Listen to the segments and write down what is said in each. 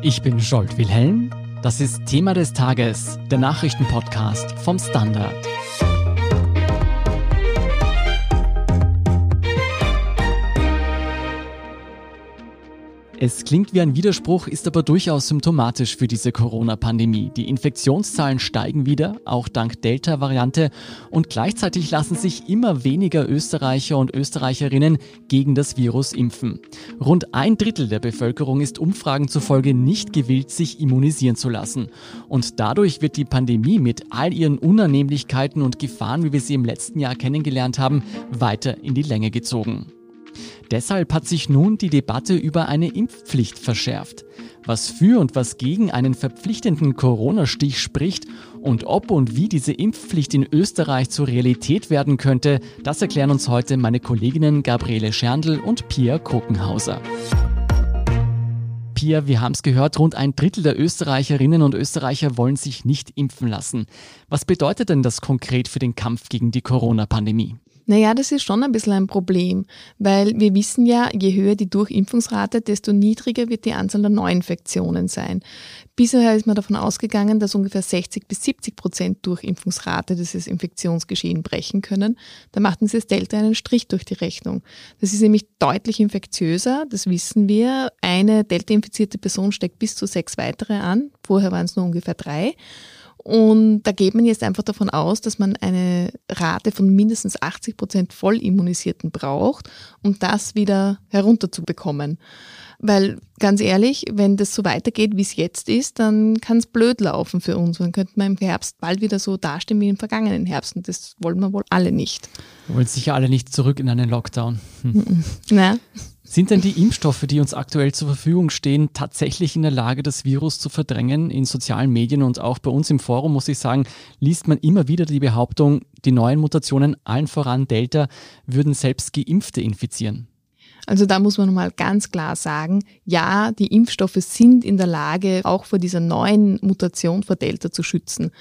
Ich bin Scholt Wilhelm. Das ist Thema des Tages, der Nachrichtenpodcast vom Standard. Es klingt wie ein Widerspruch, ist aber durchaus symptomatisch für diese Corona-Pandemie. Die Infektionszahlen steigen wieder, auch dank Delta-Variante, und gleichzeitig lassen sich immer weniger Österreicher und Österreicherinnen gegen das Virus impfen. Rund ein Drittel der Bevölkerung ist Umfragen zufolge nicht gewillt, sich immunisieren zu lassen. Und dadurch wird die Pandemie mit all ihren Unannehmlichkeiten und Gefahren, wie wir sie im letzten Jahr kennengelernt haben, weiter in die Länge gezogen. Deshalb hat sich nun die Debatte über eine Impfpflicht verschärft. Was für und was gegen einen verpflichtenden Corona-Stich spricht und ob und wie diese Impfpflicht in Österreich zur Realität werden könnte, das erklären uns heute meine Kolleginnen Gabriele Scherndl und Pia Kruckenhauser. Pia, wir haben es gehört, rund ein Drittel der Österreicherinnen und Österreicher wollen sich nicht impfen lassen. Was bedeutet denn das konkret für den Kampf gegen die Corona-Pandemie? Naja, das ist schon ein bisschen ein Problem, weil wir wissen ja, je höher die Durchimpfungsrate, desto niedriger wird die Anzahl der Neuinfektionen sein. Bisher ist man davon ausgegangen, dass ungefähr 60 bis 70 Prozent Durchimpfungsrate dieses Infektionsgeschehen brechen können. Da machten sie das Delta einen Strich durch die Rechnung. Das ist nämlich deutlich infektiöser, das wissen wir. Eine Delta-infizierte Person steckt bis zu sechs weitere an. Vorher waren es nur ungefähr drei. Und da geht man jetzt einfach davon aus, dass man eine Rate von mindestens 80 Prozent Vollimmunisierten braucht, um das wieder herunterzubekommen. Weil ganz ehrlich, wenn das so weitergeht, wie es jetzt ist, dann kann es blöd laufen für uns. Dann könnte man im Herbst bald wieder so dastehen wie im vergangenen Herbst. Und das wollen wir wohl alle nicht. Wir wollen sicher alle nicht zurück in einen Lockdown. Hm. Na? Sind denn die Impfstoffe, die uns aktuell zur Verfügung stehen, tatsächlich in der Lage, das Virus zu verdrängen? In sozialen Medien und auch bei uns im Forum, muss ich sagen, liest man immer wieder die Behauptung, die neuen Mutationen, allen voran Delta, würden selbst Geimpfte infizieren. Also da muss man mal ganz klar sagen, ja, die Impfstoffe sind in der Lage, auch vor dieser neuen Mutation vor Delta zu schützen.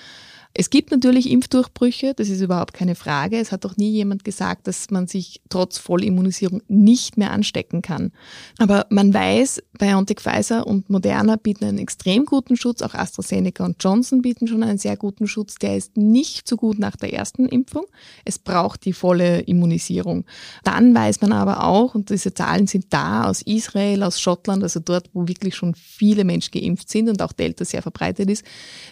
Es gibt natürlich Impfdurchbrüche, das ist überhaupt keine Frage. Es hat doch nie jemand gesagt, dass man sich trotz Vollimmunisierung nicht mehr anstecken kann. Aber man weiß, BioNTech Pfizer und Moderna bieten einen extrem guten Schutz, auch AstraZeneca und Johnson bieten schon einen sehr guten Schutz. Der ist nicht so gut nach der ersten Impfung. Es braucht die volle Immunisierung. Dann weiß man aber auch, und diese Zahlen sind da aus Israel, aus Schottland, also dort, wo wirklich schon viele Menschen geimpft sind und auch Delta sehr verbreitet ist,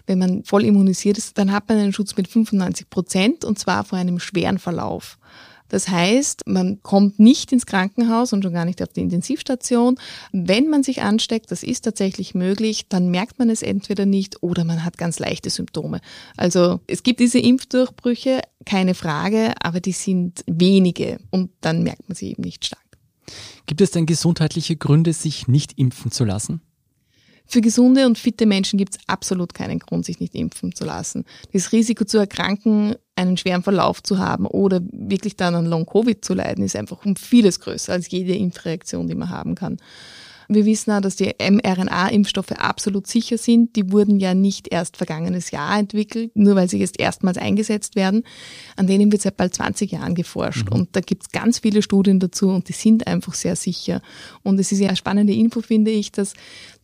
wenn man voll immunisiert ist, dann hat man einen Schutz mit 95 Prozent und zwar vor einem schweren Verlauf. Das heißt, man kommt nicht ins Krankenhaus und schon gar nicht auf die Intensivstation. Wenn man sich ansteckt, das ist tatsächlich möglich, dann merkt man es entweder nicht oder man hat ganz leichte Symptome. Also es gibt diese Impfdurchbrüche, keine Frage, aber die sind wenige und dann merkt man sie eben nicht stark. Gibt es denn gesundheitliche Gründe, sich nicht impfen zu lassen? Für gesunde und fitte Menschen gibt es absolut keinen Grund, sich nicht impfen zu lassen. Das Risiko zu erkranken, einen schweren Verlauf zu haben oder wirklich dann an Long-Covid zu leiden, ist einfach um vieles größer als jede Impfreaktion, die man haben kann. Wir wissen auch, dass die mRNA-Impfstoffe absolut sicher sind. Die wurden ja nicht erst vergangenes Jahr entwickelt, nur weil sie jetzt erstmals eingesetzt werden. An denen wird seit bald 20 Jahren geforscht. Mhm. Und da gibt es ganz viele Studien dazu und die sind einfach sehr sicher. Und es ist ja eine spannende Info, finde ich, dass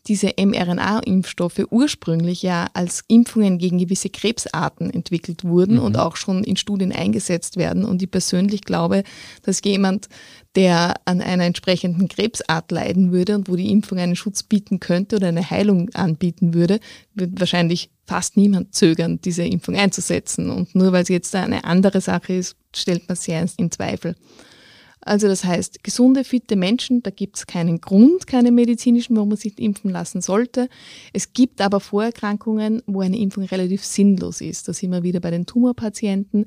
diese mRNA-Impfstoffe ursprünglich ja als Impfungen gegen gewisse Krebsarten entwickelt wurden mhm. und auch schon in Studien eingesetzt werden. Und ich persönlich glaube, dass jemand, der an einer entsprechenden Krebsart leiden würde und wo die Impfung einen Schutz bieten könnte oder eine Heilung anbieten würde, wird wahrscheinlich fast niemand zögern, diese Impfung einzusetzen. Und nur weil es jetzt eine andere Sache ist, stellt man sehr in Zweifel. Also das heißt, gesunde, fitte Menschen, da gibt es keinen Grund, keine medizinischen, warum man sich impfen lassen sollte. Es gibt aber Vorerkrankungen, wo eine Impfung relativ sinnlos ist. Da sind wir wieder bei den Tumorpatienten.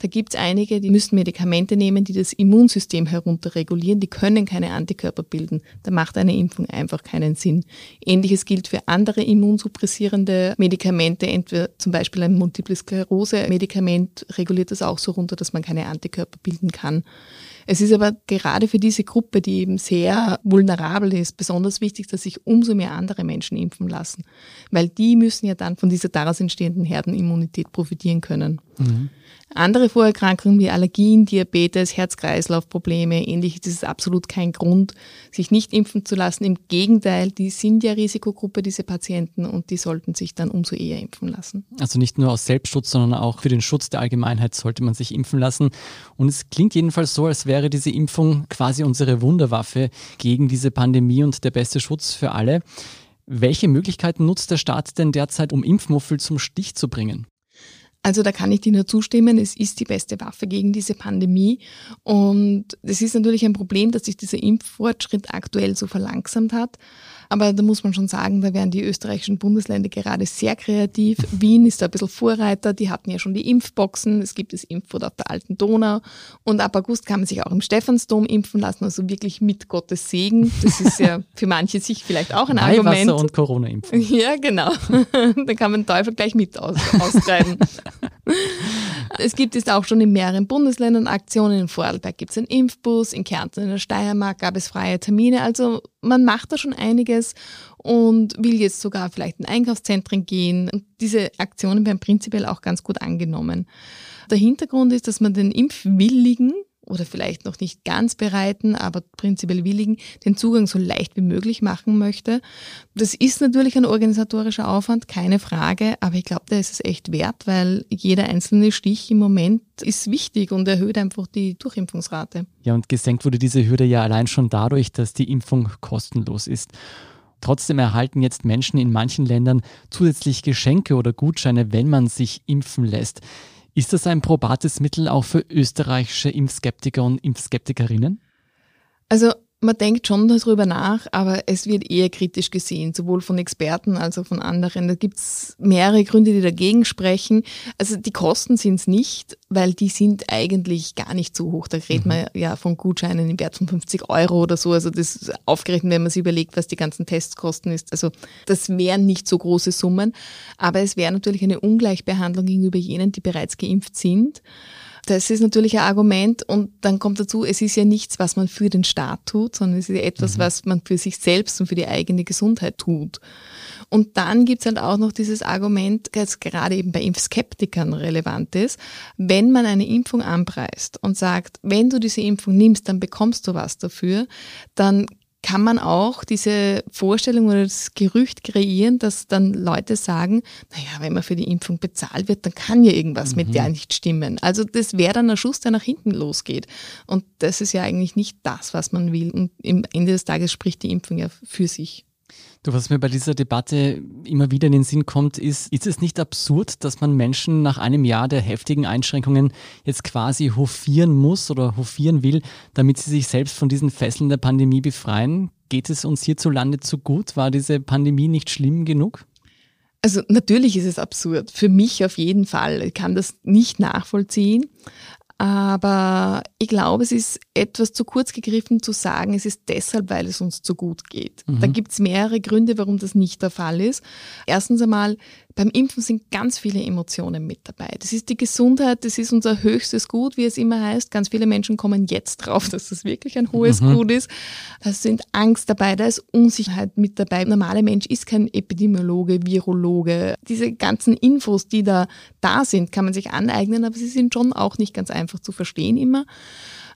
Da gibt es einige, die müssen Medikamente nehmen, die das Immunsystem herunterregulieren. Die können keine Antikörper bilden. Da macht eine Impfung einfach keinen Sinn. Ähnliches gilt für andere immunsuppressierende Medikamente. Entweder zum Beispiel ein Multiple Sklerose-Medikament reguliert das auch so runter, dass man keine Antikörper bilden kann. Es ist aber gerade für diese Gruppe, die eben sehr vulnerabel ist, besonders wichtig, dass sich umso mehr andere Menschen impfen lassen, weil die müssen ja dann von dieser daraus entstehenden Herdenimmunität profitieren können. Mhm. Andere Vorerkrankungen wie Allergien, Diabetes, Herz-Kreislauf-Probleme, ähnliches, ist absolut kein Grund, sich nicht impfen zu lassen. Im Gegenteil, die sind ja Risikogruppe, diese Patienten, und die sollten sich dann umso eher impfen lassen. Also nicht nur aus Selbstschutz, sondern auch für den Schutz der Allgemeinheit sollte man sich impfen lassen. Und es klingt jedenfalls so, als wäre diese Impfung quasi unsere Wunderwaffe gegen diese Pandemie und der beste Schutz für alle. Welche Möglichkeiten nutzt der Staat denn derzeit, um Impfmuffel zum Stich zu bringen? Also da kann ich dir nur zustimmen, es ist die beste Waffe gegen diese Pandemie. Und es ist natürlich ein Problem, dass sich dieser Impffortschritt aktuell so verlangsamt hat. Aber da muss man schon sagen, da werden die österreichischen Bundesländer gerade sehr kreativ. Wien ist da ein bisschen Vorreiter, die hatten ja schon die Impfboxen, es gibt das Impfwort auf der Alten Donau und ab August kann man sich auch im Stephansdom impfen lassen, also wirklich mit Gottes Segen. Das ist ja für manche sich vielleicht auch ein Weihwasser Argument. und Corona-Impfung. Ja, genau. da kann man den Teufel gleich mit aus austreiben. Es gibt jetzt auch schon in mehreren Bundesländern Aktionen. In Vorarlberg gibt es einen Impfbus, in Kärnten in der Steiermark gab es freie Termine. Also man macht da schon einiges und will jetzt sogar vielleicht in Einkaufszentren gehen. Und diese Aktionen werden prinzipiell auch ganz gut angenommen. Der Hintergrund ist, dass man den Impfwilligen oder vielleicht noch nicht ganz bereiten, aber prinzipiell willigen, den Zugang so leicht wie möglich machen möchte. Das ist natürlich ein organisatorischer Aufwand, keine Frage, aber ich glaube, der ist es echt wert, weil jeder einzelne Stich im Moment ist wichtig und erhöht einfach die Durchimpfungsrate. Ja, und gesenkt wurde diese Hürde ja allein schon dadurch, dass die Impfung kostenlos ist. Trotzdem erhalten jetzt Menschen in manchen Ländern zusätzlich Geschenke oder Gutscheine, wenn man sich impfen lässt. Ist das ein probates Mittel auch für österreichische Impfskeptiker und Impfskeptikerinnen? Also man denkt schon darüber nach, aber es wird eher kritisch gesehen, sowohl von Experten als auch von anderen. Da gibt es mehrere Gründe, die dagegen sprechen. Also die Kosten sind es nicht, weil die sind eigentlich gar nicht so hoch. Da redet mhm. man ja von Gutscheinen im Wert von 50 Euro oder so. Also das ist aufgerechnet, wenn man sich überlegt, was die ganzen Tests kosten ist. Also das wären nicht so große Summen, aber es wäre natürlich eine Ungleichbehandlung gegenüber jenen, die bereits geimpft sind. Das ist natürlich ein Argument und dann kommt dazu, es ist ja nichts, was man für den Staat tut, sondern es ist etwas, mhm. was man für sich selbst und für die eigene Gesundheit tut. Und dann gibt's halt auch noch dieses Argument, das gerade eben bei Impfskeptikern relevant ist, wenn man eine Impfung anpreist und sagt, wenn du diese Impfung nimmst, dann bekommst du was dafür, dann kann man auch diese Vorstellung oder das Gerücht kreieren, dass dann Leute sagen, naja, wenn man für die Impfung bezahlt wird, dann kann ja irgendwas mhm. mit der nicht stimmen. Also das wäre dann ein Schuss, der nach hinten losgeht. Und das ist ja eigentlich nicht das, was man will. Und am Ende des Tages spricht die Impfung ja für sich. Du, was mir bei dieser Debatte immer wieder in den Sinn kommt, ist, ist es nicht absurd, dass man Menschen nach einem Jahr der heftigen Einschränkungen jetzt quasi hofieren muss oder hofieren will, damit sie sich selbst von diesen Fesseln der Pandemie befreien? Geht es uns hierzulande zu gut? War diese Pandemie nicht schlimm genug? Also natürlich ist es absurd. Für mich auf jeden Fall. Ich kann das nicht nachvollziehen. Aber ich glaube, es ist etwas zu kurz gegriffen zu sagen, es ist deshalb, weil es uns zu gut geht. Mhm. Da gibt es mehrere Gründe, warum das nicht der Fall ist. Erstens einmal, beim Impfen sind ganz viele Emotionen mit dabei. Das ist die Gesundheit, das ist unser höchstes Gut, wie es immer heißt. Ganz viele Menschen kommen jetzt drauf, dass das wirklich ein hohes mhm. Gut ist. Da sind Angst dabei, da ist Unsicherheit mit dabei. Ein normaler Mensch ist kein Epidemiologe, Virologe. Diese ganzen Infos, die da da sind, kann man sich aneignen, aber sie sind schon auch nicht ganz einfach zu verstehen immer.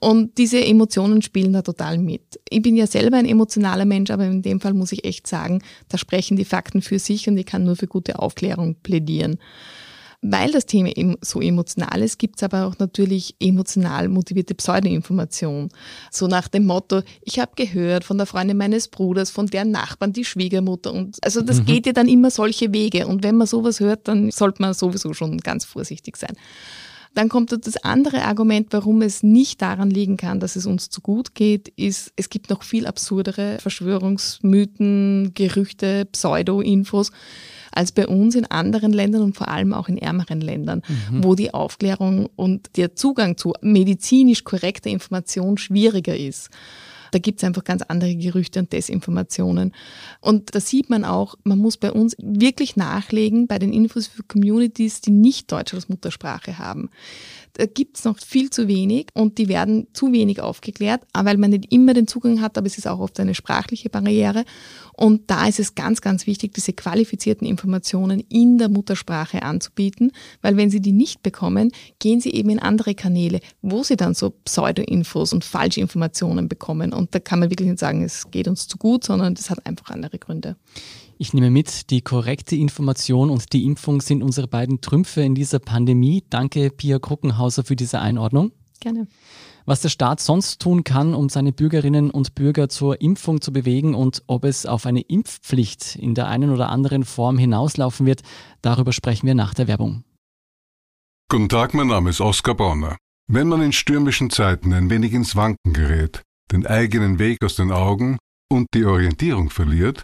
Und diese Emotionen spielen da total mit. Ich bin ja selber ein emotionaler Mensch, aber in dem Fall muss ich echt sagen, da sprechen die Fakten für sich und ich kann nur für gute Aufklärung plädieren. Weil das Thema eben so emotional ist, gibt es aber auch natürlich emotional motivierte Pseudoinformation. So nach dem Motto, ich habe gehört von der Freundin meines Bruders, von deren Nachbarn, die Schwiegermutter. Und also das mhm. geht ja dann immer solche Wege. Und wenn man sowas hört, dann sollte man sowieso schon ganz vorsichtig sein. Dann kommt das andere Argument, warum es nicht daran liegen kann, dass es uns zu gut geht, ist, es gibt noch viel absurdere Verschwörungsmythen, Gerüchte, Pseudo-Infos als bei uns in anderen Ländern und vor allem auch in ärmeren Ländern, mhm. wo die Aufklärung und der Zugang zu medizinisch korrekter Information schwieriger ist. Da gibt es einfach ganz andere Gerüchte und Desinformationen. Und da sieht man auch, man muss bei uns wirklich nachlegen bei den Infos für Communities, die nicht Deutsch als Muttersprache haben. Da gibt es noch viel zu wenig und die werden zu wenig aufgeklärt, weil man nicht immer den Zugang hat, aber es ist auch oft eine sprachliche Barriere. Und da ist es ganz, ganz wichtig, diese qualifizierten Informationen in der Muttersprache anzubieten, weil wenn sie die nicht bekommen, gehen sie eben in andere Kanäle, wo sie dann so Pseudo-Infos und Falschinformationen bekommen. Und da kann man wirklich nicht sagen, es geht uns zu gut, sondern das hat einfach andere Gründe. Ich nehme mit, die korrekte Information und die Impfung sind unsere beiden Trümpfe in dieser Pandemie. Danke, Pia Kruckenhauser, für diese Einordnung. Gerne was der Staat sonst tun kann, um seine Bürgerinnen und Bürger zur Impfung zu bewegen und ob es auf eine Impfpflicht in der einen oder anderen Form hinauslaufen wird, darüber sprechen wir nach der Werbung. Guten Tag, mein Name ist Oskar Bonner. Wenn man in stürmischen Zeiten ein wenig ins Wanken gerät, den eigenen Weg aus den Augen und die Orientierung verliert,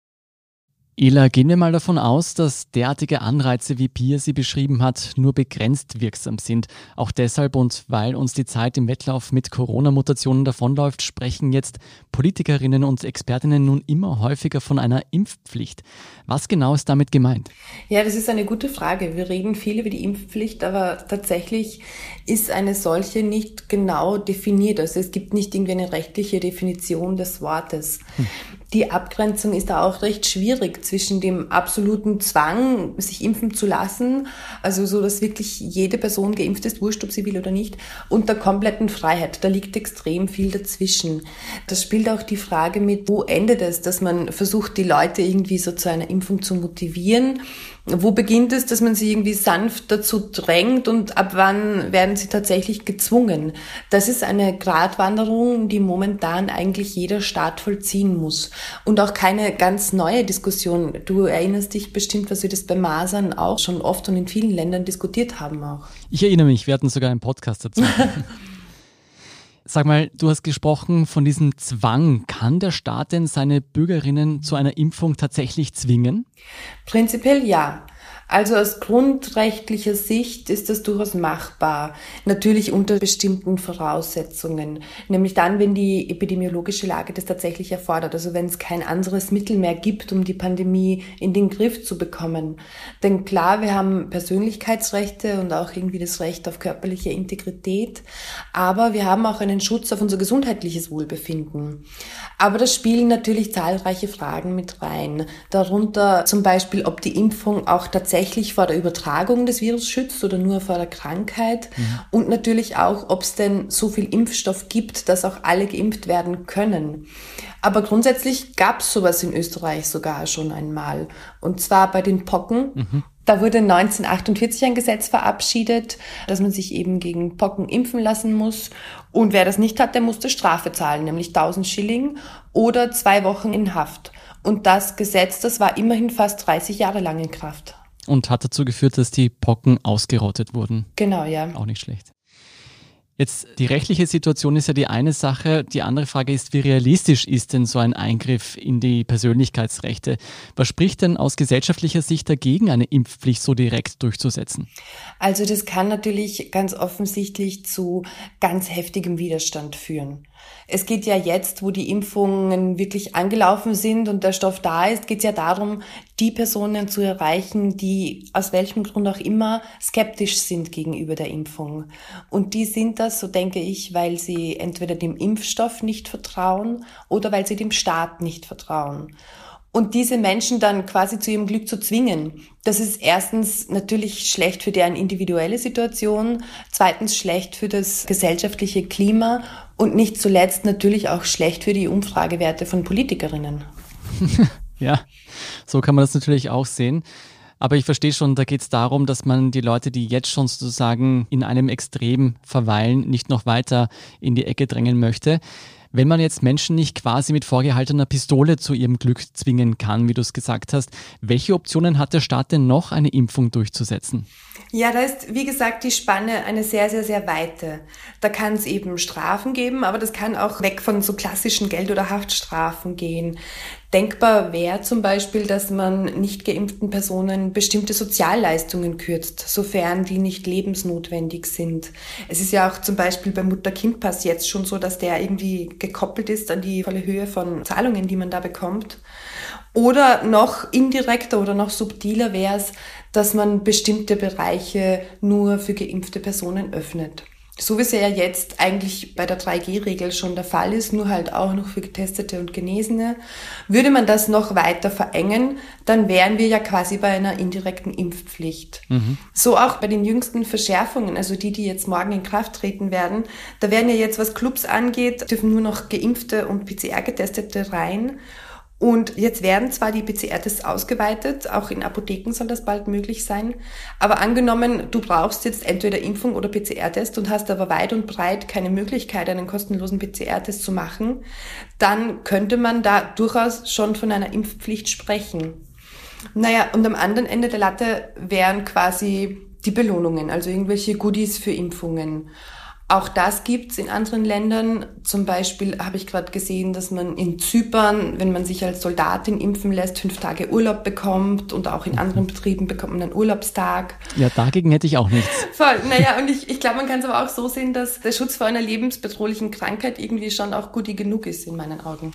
Ela, gehen wir mal davon aus, dass derartige Anreize, wie Pia sie beschrieben hat, nur begrenzt wirksam sind. Auch deshalb und weil uns die Zeit im Wettlauf mit Corona-Mutationen davonläuft, sprechen jetzt Politikerinnen und Expertinnen nun immer häufiger von einer Impfpflicht. Was genau ist damit gemeint? Ja, das ist eine gute Frage. Wir reden viel über die Impfpflicht, aber tatsächlich ist eine solche nicht genau definiert. Also es gibt nicht irgendwie eine rechtliche Definition des Wortes. Hm die Abgrenzung ist da auch recht schwierig zwischen dem absoluten Zwang, sich impfen zu lassen, also so, dass wirklich jede Person geimpft ist, wurscht, ob sie will oder nicht, und der kompletten Freiheit. Da liegt extrem viel dazwischen. Das spielt auch die Frage mit, wo endet es, dass man versucht, die Leute irgendwie so zu einer Impfung zu motivieren wo beginnt es, dass man sie irgendwie sanft dazu drängt und ab wann werden sie tatsächlich gezwungen? Das ist eine Gratwanderung, die momentan eigentlich jeder Staat vollziehen muss. Und auch keine ganz neue Diskussion. Du erinnerst dich bestimmt, was wir das bei Masern auch schon oft und in vielen Ländern diskutiert haben auch. Ich erinnere mich, wir hatten sogar einen Podcast dazu. Sag mal, du hast gesprochen von diesem Zwang. Kann der Staat denn seine Bürgerinnen zu einer Impfung tatsächlich zwingen? Prinzipiell ja. Also aus grundrechtlicher Sicht ist das durchaus machbar. Natürlich unter bestimmten Voraussetzungen. Nämlich dann, wenn die epidemiologische Lage das tatsächlich erfordert. Also wenn es kein anderes Mittel mehr gibt, um die Pandemie in den Griff zu bekommen. Denn klar, wir haben Persönlichkeitsrechte und auch irgendwie das Recht auf körperliche Integrität. Aber wir haben auch einen Schutz auf unser gesundheitliches Wohlbefinden. Aber da spielen natürlich zahlreiche Fragen mit rein. Darunter zum Beispiel, ob die Impfung auch tatsächlich vor der Übertragung des Virus schützt oder nur vor der Krankheit. Mhm. Und natürlich auch, ob es denn so viel Impfstoff gibt, dass auch alle geimpft werden können. Aber grundsätzlich gab es sowas in Österreich sogar schon einmal. Und zwar bei den Pocken. Mhm. Da wurde 1948 ein Gesetz verabschiedet, dass man sich eben gegen Pocken impfen lassen muss. Und wer das nicht hat, der musste Strafe zahlen, nämlich 1000 Schilling oder zwei Wochen in Haft. Und das Gesetz, das war immerhin fast 30 Jahre lang in Kraft. Und hat dazu geführt, dass die Pocken ausgerottet wurden. Genau, ja. Auch nicht schlecht. Jetzt die rechtliche Situation ist ja die eine Sache. Die andere Frage ist, wie realistisch ist denn so ein Eingriff in die Persönlichkeitsrechte? Was spricht denn aus gesellschaftlicher Sicht dagegen, eine Impfpflicht so direkt durchzusetzen? Also das kann natürlich ganz offensichtlich zu ganz heftigem Widerstand führen. Es geht ja jetzt, wo die Impfungen wirklich angelaufen sind und der Stoff da ist, geht es ja darum, die Personen zu erreichen, die aus welchem Grund auch immer skeptisch sind gegenüber der Impfung. Und die sind das, so denke ich, weil sie entweder dem Impfstoff nicht vertrauen oder weil sie dem Staat nicht vertrauen. Und diese Menschen dann quasi zu ihrem Glück zu zwingen, das ist erstens natürlich schlecht für deren individuelle Situation, zweitens schlecht für das gesellschaftliche Klima und nicht zuletzt natürlich auch schlecht für die Umfragewerte von Politikerinnen. ja, so kann man das natürlich auch sehen. Aber ich verstehe schon, da geht es darum, dass man die Leute, die jetzt schon sozusagen in einem Extrem verweilen, nicht noch weiter in die Ecke drängen möchte. Wenn man jetzt Menschen nicht quasi mit vorgehaltener Pistole zu ihrem Glück zwingen kann, wie du es gesagt hast, welche Optionen hat der Staat denn noch, eine Impfung durchzusetzen? Ja, da ist, wie gesagt, die Spanne eine sehr, sehr, sehr weite. Da kann es eben Strafen geben, aber das kann auch weg von so klassischen Geld- oder Haftstrafen gehen. Denkbar wäre zum Beispiel, dass man nicht geimpften Personen bestimmte Sozialleistungen kürzt, sofern die nicht lebensnotwendig sind. Es ist ja auch zum Beispiel beim Mutter-Kind-Pass jetzt schon so, dass der irgendwie gekoppelt ist an die volle Höhe von Zahlungen, die man da bekommt. Oder noch indirekter oder noch subtiler wäre es, dass man bestimmte Bereiche nur für geimpfte Personen öffnet. So wie es ja jetzt eigentlich bei der 3G-Regel schon der Fall ist, nur halt auch noch für Getestete und Genesene. Würde man das noch weiter verengen, dann wären wir ja quasi bei einer indirekten Impfpflicht. Mhm. So auch bei den jüngsten Verschärfungen, also die, die jetzt morgen in Kraft treten werden. Da werden ja jetzt, was Clubs angeht, dürfen nur noch Geimpfte und PCR-Getestete rein. Und jetzt werden zwar die PCR-Tests ausgeweitet, auch in Apotheken soll das bald möglich sein, aber angenommen, du brauchst jetzt entweder Impfung oder PCR-Test und hast aber weit und breit keine Möglichkeit, einen kostenlosen PCR-Test zu machen, dann könnte man da durchaus schon von einer Impfpflicht sprechen. Naja, und am anderen Ende der Latte wären quasi die Belohnungen, also irgendwelche Goodies für Impfungen. Auch das gibt's in anderen Ländern. Zum Beispiel habe ich gerade gesehen, dass man in Zypern, wenn man sich als Soldatin impfen lässt, fünf Tage Urlaub bekommt und auch in anderen Betrieben bekommt man einen Urlaubstag. Ja, dagegen hätte ich auch nichts. Voll. Naja, und ich, ich glaube, man kann es aber auch so sehen, dass der Schutz vor einer lebensbedrohlichen Krankheit irgendwie schon auch gut genug ist in meinen Augen.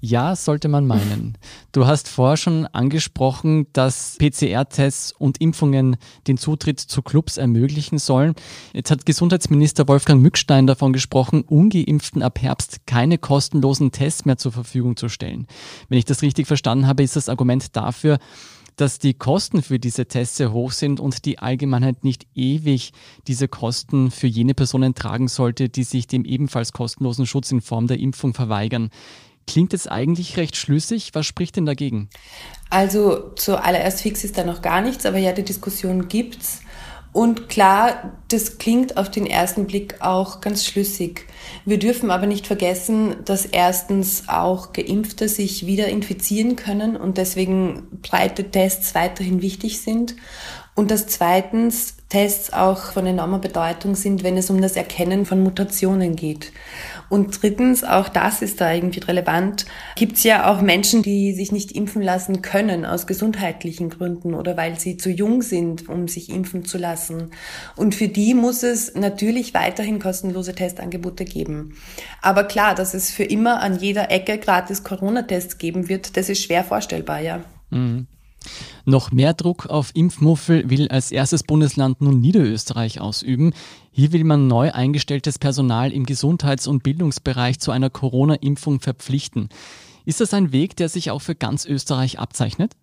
Ja, sollte man meinen. Du hast vorher schon angesprochen, dass PCR-Tests und Impfungen den Zutritt zu Clubs ermöglichen sollen. Jetzt hat Gesundheitsminister Wolfgang Mückstein davon gesprochen, ungeimpften ab Herbst keine kostenlosen Tests mehr zur Verfügung zu stellen. Wenn ich das richtig verstanden habe, ist das Argument dafür, dass die Kosten für diese Tests sehr hoch sind und die Allgemeinheit nicht ewig diese Kosten für jene Personen tragen sollte, die sich dem ebenfalls kostenlosen Schutz in Form der Impfung verweigern. Klingt es eigentlich recht schlüssig. Was spricht denn dagegen? Also zuallererst fix ist da noch gar nichts, aber ja, die Diskussion gibt's. Und klar, das klingt auf den ersten Blick auch ganz schlüssig. Wir dürfen aber nicht vergessen, dass erstens auch Geimpfte sich wieder infizieren können und deswegen breite Tests weiterhin wichtig sind. Und dass zweitens Tests auch von enormer Bedeutung sind, wenn es um das Erkennen von Mutationen geht. Und drittens, auch das ist da irgendwie relevant, gibt es ja auch Menschen, die sich nicht impfen lassen können aus gesundheitlichen Gründen oder weil sie zu jung sind, um sich impfen zu lassen. Und für die muss es natürlich weiterhin kostenlose Testangebote geben. Aber klar, dass es für immer an jeder Ecke gratis Corona-Tests geben wird, das ist schwer vorstellbar, ja. Mhm. Noch mehr Druck auf Impfmuffel will als erstes Bundesland nun Niederösterreich ausüben. Hier will man neu eingestelltes Personal im Gesundheits- und Bildungsbereich zu einer Corona-Impfung verpflichten. Ist das ein Weg, der sich auch für ganz Österreich abzeichnet?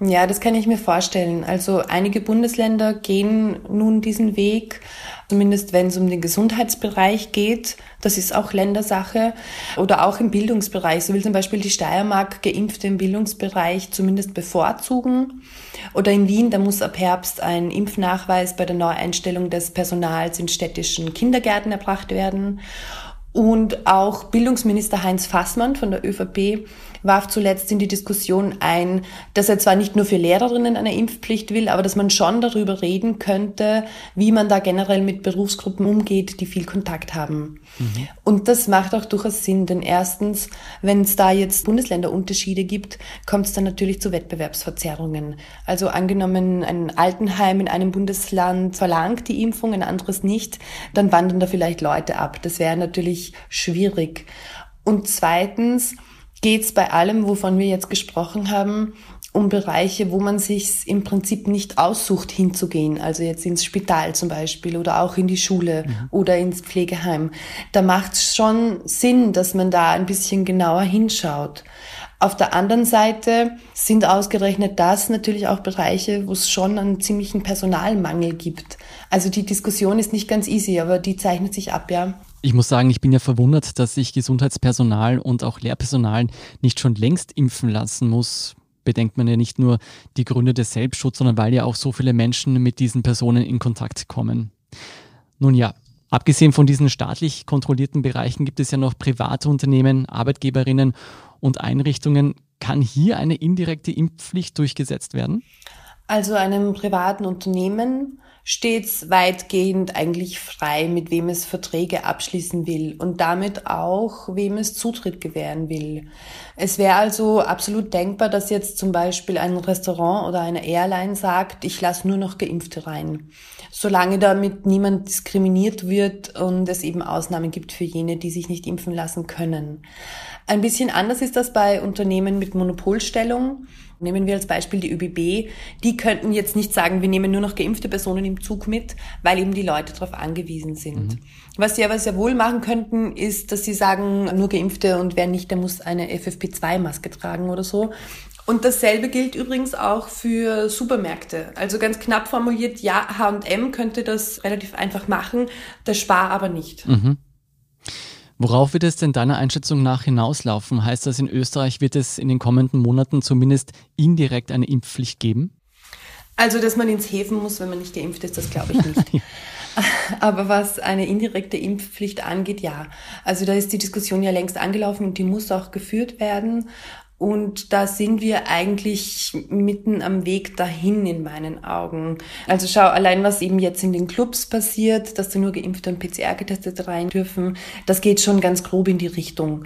Ja, das kann ich mir vorstellen. Also einige Bundesländer gehen nun diesen Weg, zumindest wenn es um den Gesundheitsbereich geht. Das ist auch Ländersache. Oder auch im Bildungsbereich. So will zum Beispiel die Steiermark Geimpfte im Bildungsbereich zumindest bevorzugen. Oder in Wien, da muss ab Herbst ein Impfnachweis bei der Neueinstellung des Personals in städtischen Kindergärten erbracht werden. Und auch Bildungsminister Heinz Fassmann von der ÖVP warf zuletzt in die Diskussion ein, dass er zwar nicht nur für Lehrerinnen eine Impfpflicht will, aber dass man schon darüber reden könnte, wie man da generell mit Berufsgruppen umgeht, die viel Kontakt haben. Mhm. Und das macht auch durchaus Sinn, denn erstens, wenn es da jetzt Bundesländerunterschiede gibt, kommt es dann natürlich zu Wettbewerbsverzerrungen. Also angenommen, ein Altenheim in einem Bundesland verlangt die Impfung, ein anderes nicht, dann wandern da vielleicht Leute ab. Das wäre natürlich schwierig. Und zweitens, geht es bei allem, wovon wir jetzt gesprochen haben, um Bereiche, wo man sich im Prinzip nicht aussucht, hinzugehen. Also jetzt ins Spital zum Beispiel oder auch in die Schule mhm. oder ins Pflegeheim. Da macht es schon Sinn, dass man da ein bisschen genauer hinschaut. Auf der anderen Seite sind ausgerechnet das natürlich auch Bereiche, wo es schon einen ziemlichen Personalmangel gibt. Also die Diskussion ist nicht ganz easy, aber die zeichnet sich ab, ja. Ich muss sagen, ich bin ja verwundert, dass sich Gesundheitspersonal und auch Lehrpersonal nicht schon längst impfen lassen muss. Bedenkt man ja nicht nur die Gründe des Selbstschutzes, sondern weil ja auch so viele Menschen mit diesen Personen in Kontakt kommen. Nun ja, abgesehen von diesen staatlich kontrollierten Bereichen gibt es ja noch private Unternehmen, Arbeitgeberinnen und Einrichtungen. Kann hier eine indirekte Impfpflicht durchgesetzt werden? Also einem privaten Unternehmen stets weitgehend eigentlich frei, mit wem es Verträge abschließen will und damit auch, wem es Zutritt gewähren will. Es wäre also absolut denkbar, dass jetzt zum Beispiel ein Restaurant oder eine Airline sagt, ich lasse nur noch Geimpfte rein. Solange damit niemand diskriminiert wird und es eben Ausnahmen gibt für jene, die sich nicht impfen lassen können. Ein bisschen anders ist das bei Unternehmen mit Monopolstellung. Nehmen wir als Beispiel die ÖBB. Die könnten jetzt nicht sagen, wir nehmen nur noch geimpfte Personen im Zug mit, weil eben die Leute darauf angewiesen sind. Mhm. Was sie aber sehr wohl machen könnten, ist, dass sie sagen, nur Geimpfte und wer nicht, der muss eine FFP2-Maske tragen oder so. Und dasselbe gilt übrigens auch für Supermärkte. Also ganz knapp formuliert, ja, H&M könnte das relativ einfach machen, der Spar aber nicht. Mhm. Worauf wird es denn deiner Einschätzung nach hinauslaufen? Heißt das, in Österreich wird es in den kommenden Monaten zumindest indirekt eine Impfpflicht geben? Also, dass man ins Häfen muss, wenn man nicht geimpft ist, das glaube ich nicht. Aber was eine indirekte Impfpflicht angeht, ja. Also da ist die Diskussion ja längst angelaufen und die muss auch geführt werden. Und da sind wir eigentlich mitten am Weg dahin in meinen Augen. Also schau allein, was eben jetzt in den Clubs passiert, dass da nur Geimpfte und PCR-Getestete rein dürfen. Das geht schon ganz grob in die Richtung.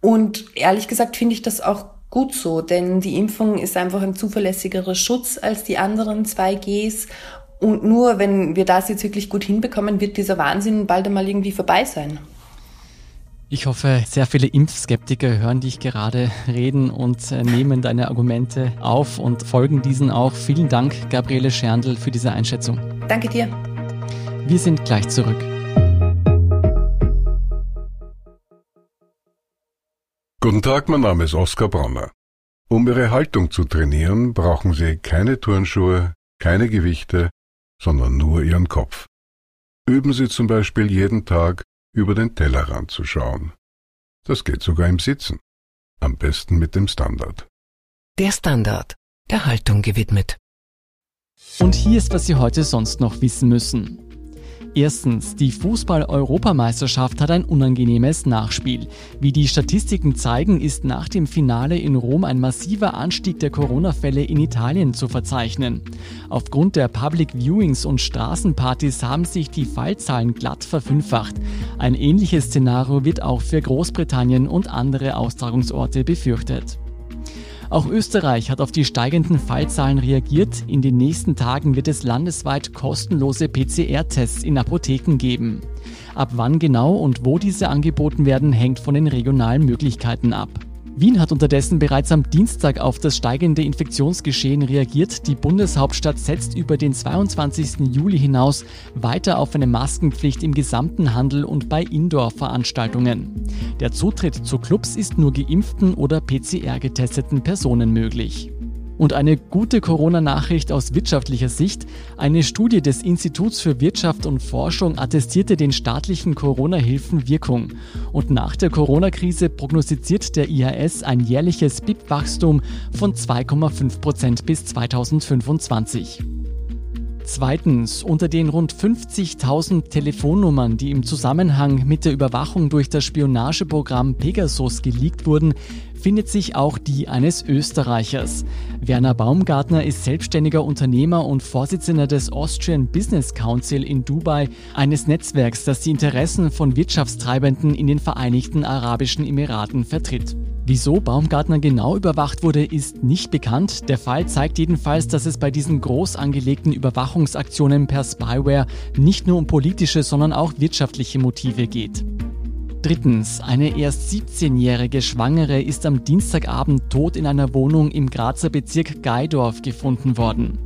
Und ehrlich gesagt finde ich das auch gut so, denn die Impfung ist einfach ein zuverlässigerer Schutz als die anderen 2Gs. Und nur wenn wir das jetzt wirklich gut hinbekommen, wird dieser Wahnsinn bald einmal irgendwie vorbei sein. Ich hoffe, sehr viele Impfskeptiker hören dich gerade reden und äh, nehmen deine Argumente auf und folgen diesen auch. Vielen Dank, Gabriele Scherndl, für diese Einschätzung. Danke dir. Wir sind gleich zurück. Guten Tag, mein Name ist Oskar Bronner. Um Ihre Haltung zu trainieren, brauchen Sie keine Turnschuhe, keine Gewichte, sondern nur Ihren Kopf. Üben Sie zum Beispiel jeden Tag über den Tellerrand zu schauen. Das geht sogar im Sitzen. Am besten mit dem Standard. Der Standard, der Haltung gewidmet. Und hier ist, was Sie heute sonst noch wissen müssen. Erstens, die Fußball-Europameisterschaft hat ein unangenehmes Nachspiel. Wie die Statistiken zeigen, ist nach dem Finale in Rom ein massiver Anstieg der Corona-Fälle in Italien zu verzeichnen. Aufgrund der Public Viewings und Straßenpartys haben sich die Fallzahlen glatt verfünffacht. Ein ähnliches Szenario wird auch für Großbritannien und andere Austragungsorte befürchtet. Auch Österreich hat auf die steigenden Fallzahlen reagiert. In den nächsten Tagen wird es landesweit kostenlose PCR-Tests in Apotheken geben. Ab wann genau und wo diese angeboten werden, hängt von den regionalen Möglichkeiten ab. Wien hat unterdessen bereits am Dienstag auf das steigende Infektionsgeschehen reagiert. Die Bundeshauptstadt setzt über den 22. Juli hinaus weiter auf eine Maskenpflicht im gesamten Handel und bei Indoor-Veranstaltungen. Der Zutritt zu Clubs ist nur geimpften oder PCR-getesteten Personen möglich. Und eine gute Corona-Nachricht aus wirtschaftlicher Sicht. Eine Studie des Instituts für Wirtschaft und Forschung attestierte den staatlichen Corona-Hilfen Wirkung. Und nach der Corona-Krise prognostiziert der IHS ein jährliches BIP-Wachstum von 2,5 Prozent bis 2025. Zweitens, unter den rund 50.000 Telefonnummern, die im Zusammenhang mit der Überwachung durch das Spionageprogramm Pegasus geleakt wurden, findet sich auch die eines Österreichers. Werner Baumgartner ist selbstständiger Unternehmer und Vorsitzender des Austrian Business Council in Dubai, eines Netzwerks, das die Interessen von Wirtschaftstreibenden in den Vereinigten Arabischen Emiraten vertritt. Wieso Baumgartner genau überwacht wurde, ist nicht bekannt. Der Fall zeigt jedenfalls, dass es bei diesen groß angelegten Überwachungsaktionen per Spyware nicht nur um politische, sondern auch wirtschaftliche Motive geht. Drittens, eine erst 17-jährige Schwangere ist am Dienstagabend tot in einer Wohnung im Grazer Bezirk Geidorf gefunden worden.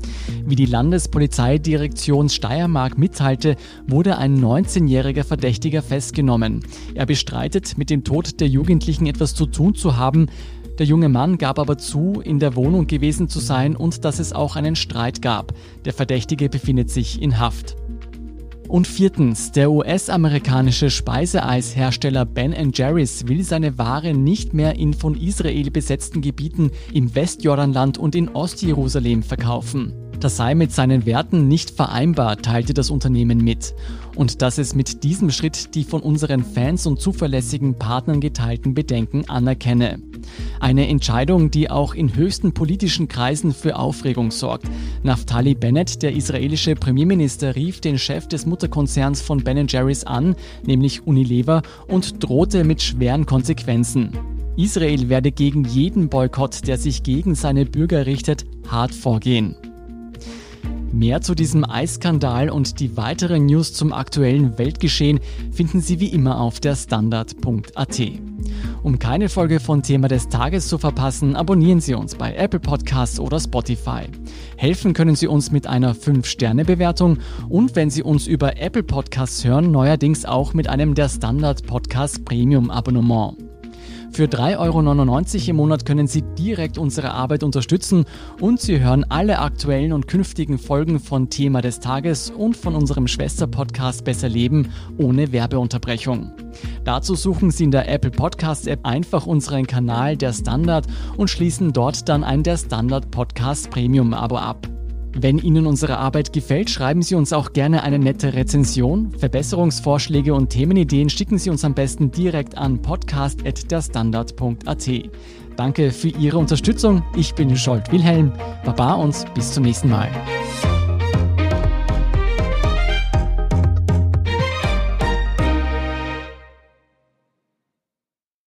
Wie die Landespolizeidirektion Steiermark mitteilte, wurde ein 19-jähriger Verdächtiger festgenommen. Er bestreitet, mit dem Tod der Jugendlichen etwas zu tun zu haben. Der junge Mann gab aber zu, in der Wohnung gewesen zu sein und dass es auch einen Streit gab. Der Verdächtige befindet sich in Haft. Und viertens, der US-amerikanische Speiseeishersteller Ben Jerry's will seine Ware nicht mehr in von Israel besetzten Gebieten im Westjordanland und in Ostjerusalem verkaufen. Das sei mit seinen Werten nicht vereinbar, teilte das Unternehmen mit. Und dass es mit diesem Schritt die von unseren Fans und zuverlässigen Partnern geteilten Bedenken anerkenne. Eine Entscheidung, die auch in höchsten politischen Kreisen für Aufregung sorgt. Naftali Bennett, der israelische Premierminister, rief den Chef des Mutterkonzerns von Ben Jerry's an, nämlich Unilever, und drohte mit schweren Konsequenzen. Israel werde gegen jeden Boykott, der sich gegen seine Bürger richtet, hart vorgehen. Mehr zu diesem Eisskandal und die weiteren News zum aktuellen Weltgeschehen finden Sie wie immer auf der Standard.at. Um keine Folge von Thema des Tages zu verpassen, abonnieren Sie uns bei Apple Podcasts oder Spotify. Helfen können Sie uns mit einer 5-Sterne-Bewertung und wenn Sie uns über Apple Podcasts hören, neuerdings auch mit einem der Standard Podcast Premium Abonnement. Für 3,99 Euro im Monat können Sie direkt unsere Arbeit unterstützen und Sie hören alle aktuellen und künftigen Folgen von Thema des Tages und von unserem Schwester-Podcast Besser Leben ohne Werbeunterbrechung. Dazu suchen Sie in der Apple Podcast App einfach unseren Kanal Der Standard und schließen dort dann ein Der Standard Podcast Premium Abo ab. Wenn Ihnen unsere Arbeit gefällt, schreiben Sie uns auch gerne eine nette Rezension. Verbesserungsvorschläge und Themenideen schicken Sie uns am besten direkt an podcast.derstandard.at. Danke für Ihre Unterstützung. Ich bin Scholt Wilhelm. Baba und bis zum nächsten Mal.